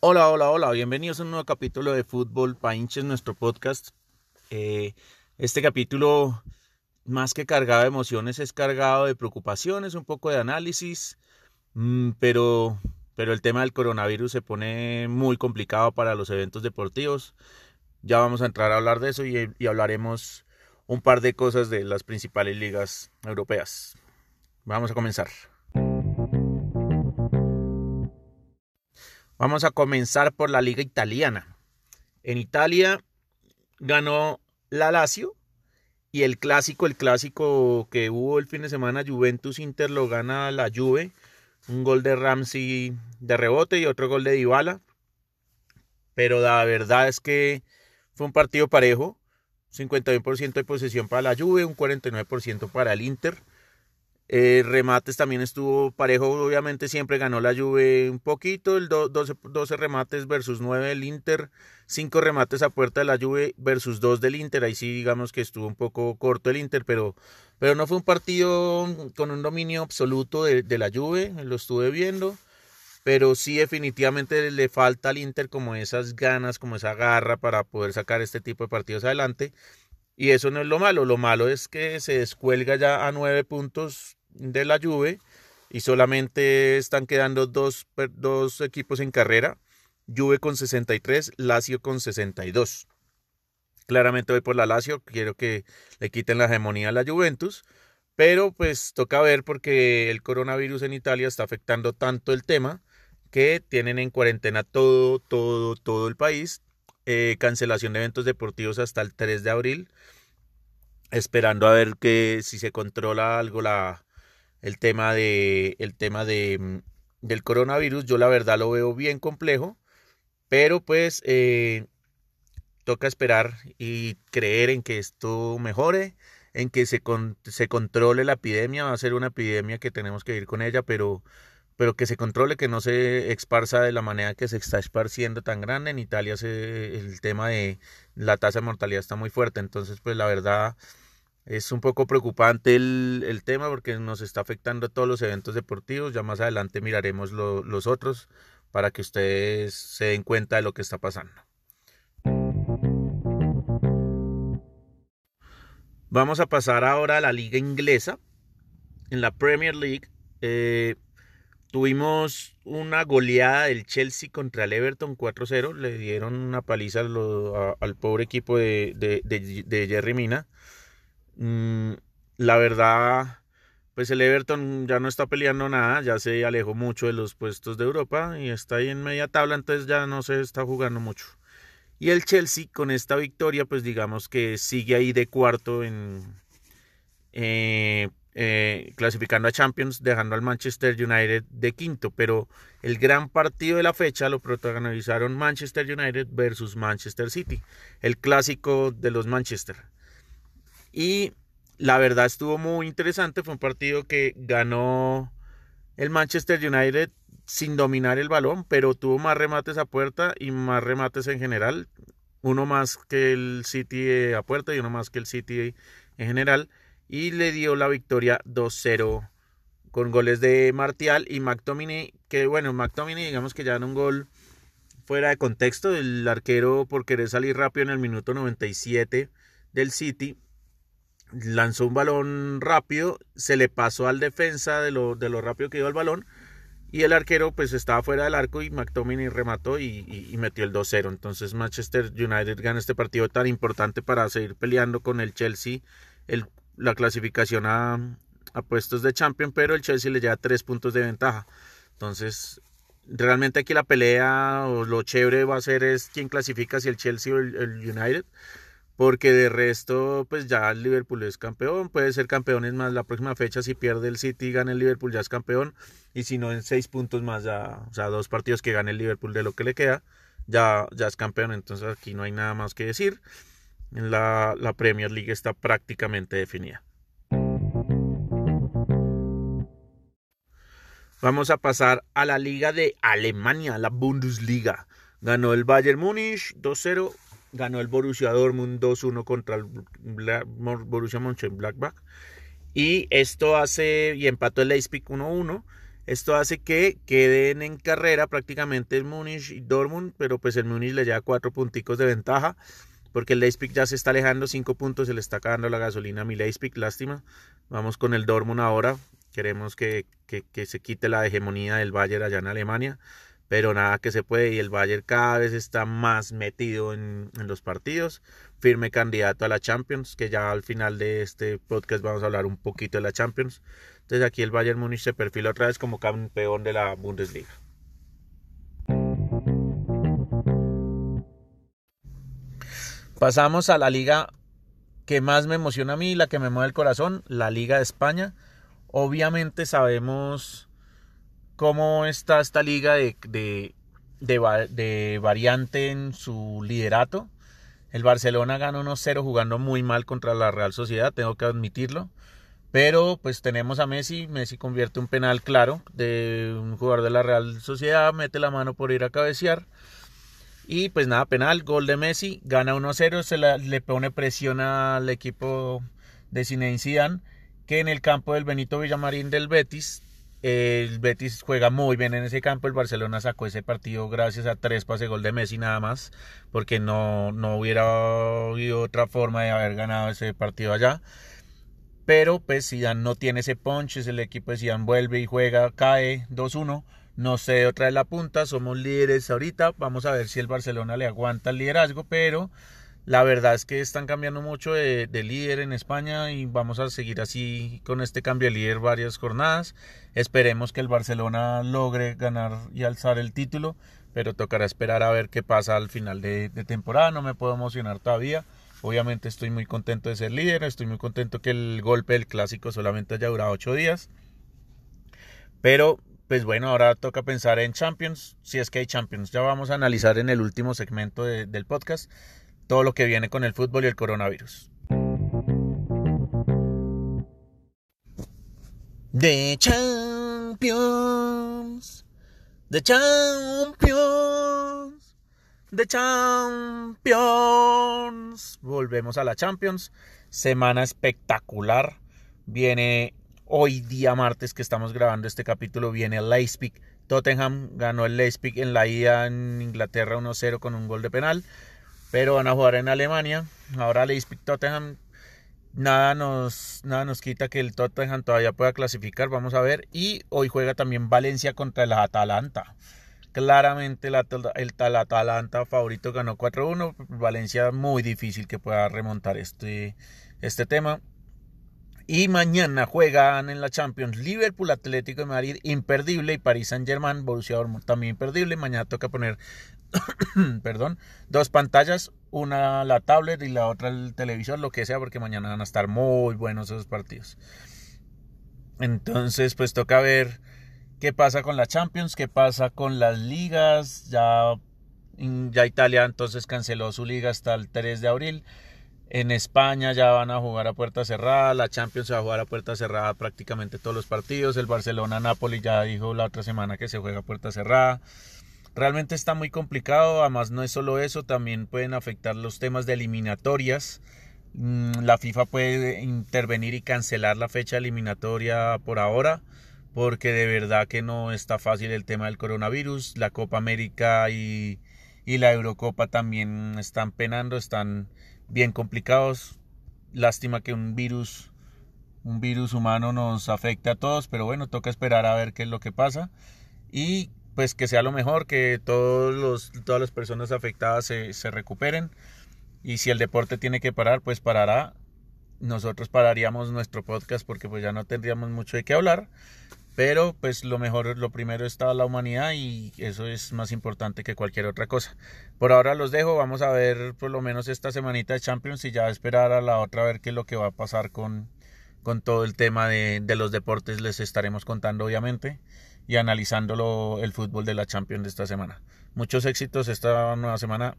Hola, hola, hola, bienvenidos a un nuevo capítulo de Fútbol para hinches, nuestro podcast. Eh, este capítulo, más que cargado de emociones, es cargado de preocupaciones, un poco de análisis, mm, pero, pero el tema del coronavirus se pone muy complicado para los eventos deportivos. Ya vamos a entrar a hablar de eso y hablaremos un par de cosas de las principales ligas europeas. Vamos a comenzar. Vamos a comenzar por la liga italiana. En Italia ganó la Lazio y el clásico, el clásico que hubo el fin de semana, Juventus Inter lo gana la Juve. Un gol de Ramsey de rebote y otro gol de Dybala. Pero la verdad es que fue un partido parejo. 51% de posesión para la Juve, un 49% para el Inter. Eh, remates también estuvo parejo, obviamente siempre ganó la Juve un poquito, el 12, 12, remates versus 9 del Inter, 5 remates a puerta de la Juve versus 2 del Inter, ahí sí digamos que estuvo un poco corto el Inter, pero, pero no fue un partido con un dominio absoluto de, de la Juve, lo estuve viendo, pero sí definitivamente le falta al Inter como esas ganas, como esa garra para poder sacar este tipo de partidos adelante. Y eso no es lo malo, lo malo es que se descuelga ya a nueve puntos de la Juve y solamente están quedando dos, dos equipos en carrera, Juve con 63, Lazio con 62. Claramente voy por la Lazio, quiero que le quiten la hegemonía a la Juventus, pero pues toca ver porque el coronavirus en Italia está afectando tanto el tema que tienen en cuarentena todo, todo, todo el país eh, cancelación de eventos deportivos hasta el 3 de abril, esperando a ver que si se controla algo la, el tema, de, el tema de, mm, del coronavirus. Yo la verdad lo veo bien complejo, pero pues eh, toca esperar y creer en que esto mejore, en que se, con, se controle la epidemia. Va a ser una epidemia que tenemos que ir con ella, pero pero que se controle, que no se esparza de la manera que se está esparciendo tan grande. En Italia el tema de la tasa de mortalidad está muy fuerte, entonces pues la verdad es un poco preocupante el, el tema porque nos está afectando a todos los eventos deportivos. Ya más adelante miraremos lo, los otros para que ustedes se den cuenta de lo que está pasando. Vamos a pasar ahora a la liga inglesa. En la Premier League, eh, Tuvimos una goleada del Chelsea contra el Everton 4-0. Le dieron una paliza al pobre equipo de, Jerry Mina. Mm, la verdad, pues el Everton ya no está peleando nada. Ya se alejó mucho de los puestos de Europa y está ahí en media tabla. Entonces ya no se está jugando mucho. Y el Chelsea con esta victoria, pues digamos que sigue ahí de cuarto en... Eh, eh, clasificando a Champions, dejando al Manchester United de quinto, pero el gran partido de la fecha lo protagonizaron Manchester United versus Manchester City, el clásico de los Manchester. Y la verdad estuvo muy interesante, fue un partido que ganó el Manchester United sin dominar el balón, pero tuvo más remates a puerta y más remates en general, uno más que el City a puerta y uno más que el City en general y le dio la victoria 2-0 con goles de Martial y McTominay, que bueno, McTominay digamos que ya en un gol fuera de contexto, el arquero por querer salir rápido en el minuto 97 del City, lanzó un balón rápido, se le pasó al defensa de lo, de lo rápido que iba el balón, y el arquero pues estaba fuera del arco y McTominay remató y, y metió el 2-0. Entonces Manchester United gana este partido tan importante para seguir peleando con el Chelsea, el la clasificación a, puestos de champion, pero el Chelsea le lleva tres puntos de ventaja. Entonces, realmente aquí la pelea o lo chévere va a ser es quién clasifica, si el Chelsea o el, United. Porque de resto, pues ya el Liverpool es campeón, puede ser campeón es más la próxima fecha, si pierde el City y gana el Liverpool ya es campeón, y si no en seis puntos más ya, o sea, dos partidos que gane el Liverpool de lo que le queda, ya, ya es campeón, entonces aquí no hay nada más que decir la, la Premier League está prácticamente definida. Vamos a pasar a la Liga de Alemania, la Bundesliga. Ganó el Bayern Múnich 2-0 ganó el Borussia Dortmund 2-1 contra el Borussia Mönchengladbach. Y esto hace, y empató el Leipzig 1-1. Esto hace que queden en carrera prácticamente el Múnich y Dortmund, pero pues el Múnich le lleva cuatro punticos de ventaja, porque el Leipzig ya se está alejando, cinco puntos, se le está acabando la gasolina a mi Leipzig, lástima. Vamos con el Dortmund ahora, queremos que, que se quite la hegemonía del Bayern allá en Alemania pero nada que se puede y el Bayern cada vez está más metido en, los partidos, firme candidato a la Champions, que ya al final de este podcast vamos a hablar un poquito de la Champions. Entonces aquí el Bayern Múnich se perfila otra vez como campeón de la Bundesliga. Pasamos a la liga que más me emociona a mí, la que me mueve el corazón, la Liga de España. Obviamente sabemos cómo está esta liga de, de, variante en su liderato. El Barcelona gana 1-0 jugando muy mal contra la Real Sociedad, tengo que admitirlo. Pero pues tenemos a Messi, Messi convierte un penal claro de un jugador de la Real Sociedad, mete la mano por ir a cabecear. Y pues nada, penal, gol de Messi, gana 1-0, se le pone presión al equipo de Zinedine Zidane, que en el campo del Benito Villamarín del Betis el Betis juega muy bien en ese campo. El Barcelona sacó ese partido gracias a tres pases gol de Messi nada más, porque no, no hubiera habido otra forma de haber ganado ese partido allá. Pero pues Zidane no tiene ese punch, el equipo de Zidane vuelve y juega, cae 2-1. No sé otra vez la punta, somos líderes ahorita. Vamos a ver si el Barcelona le aguanta el liderazgo, pero la verdad es que están cambiando mucho de, líder en España y vamos a seguir así con este cambio de líder varias jornadas. Esperemos que el Barcelona logre ganar y alzar el título, pero tocará esperar a ver qué pasa al final de, temporada. No me puedo emocionar todavía. Obviamente estoy muy contento de ser líder, estoy muy contento que el golpe del clásico solamente haya durado ocho días. Pero pues bueno, ahora toca pensar en Champions, si es que hay Champions. Ya vamos a analizar en el último segmento del podcast todo lo que viene con el fútbol y el coronavirus. The Champions. The Champions. The Champions. Volvemos a la Champions. Semana espectacular. Viene hoy día martes que estamos grabando este capítulo. Viene el Leipzig. Tottenham ganó el Leipzig en la ida en Inglaterra 1-0 con un gol de penal pero van a jugar en Alemania. Ahora Leipzig Tottenham nada nos nada nos quita que el Tottenham todavía pueda clasificar, vamos a ver. Y hoy juega también Valencia contra el Atalanta. Claramente el, el, Atalanta favorito ganó 4-1. Valencia muy difícil que pueda remontar este, este tema. Y mañana juegan en la Champions Liverpool, Atlético de Madrid, imperdible, y París Saint Germain, Borussia Dortmund también imperdible. Mañana toca poner, perdón, dos pantallas, una la tablet y la otra el televisor, lo que sea, porque mañana van a estar muy buenos esos partidos. Entonces, pues toca ver qué pasa con la Champions, qué pasa con las ligas. Ya, ya Italia entonces canceló su liga hasta el 3 de abril. En España ya van a jugar a puerta cerrada, la Champions se va a jugar a puerta cerrada prácticamente todos los partidos, el Barcelona-Napoli ya dijo la otra semana que se juega a puerta cerrada. Realmente está muy complicado, además no es solo eso, también pueden afectar los temas de eliminatorias. Mm, la FIFA puede intervenir y cancelar la fecha eliminatoria por ahora, porque de verdad que no está fácil el tema del coronavirus. La Copa América y, y la Eurocopa también están penando, están bien complicados. Lástima que un virus, un virus humano nos afecte a todos, pero bueno, toca esperar a ver qué es lo que pasa. Y pues que sea lo mejor, que todos los, todas las personas afectadas se, se recuperen. Y si el deporte tiene que parar, pues parará. Nosotros pararíamos nuestro podcast porque pues ya no tendríamos mucho de qué hablar. Pero pues lo mejor, lo primero está la humanidad y eso es más importante que cualquier otra cosa. Por ahora los dejo, vamos a ver por lo menos esta semanita de Champions y ya esperar a la otra a ver qué es lo que va a pasar con, con todo el tema de, de los deportes. Les estaremos contando obviamente y analizándolo el fútbol de la Champions de esta semana. Muchos éxitos esta nueva semana.